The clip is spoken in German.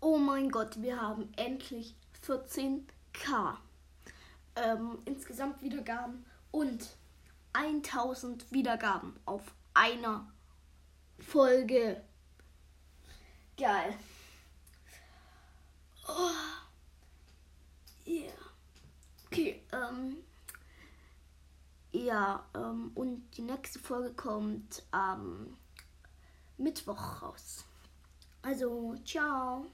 Oh mein Gott, wir haben endlich 14k ähm, insgesamt Wiedergaben und 1000 Wiedergaben auf einer Folge. Geil. Oh. Yeah. Okay, ähm. Ja, ähm, und die nächste Folge kommt am Mittwoch raus. Also, ciao.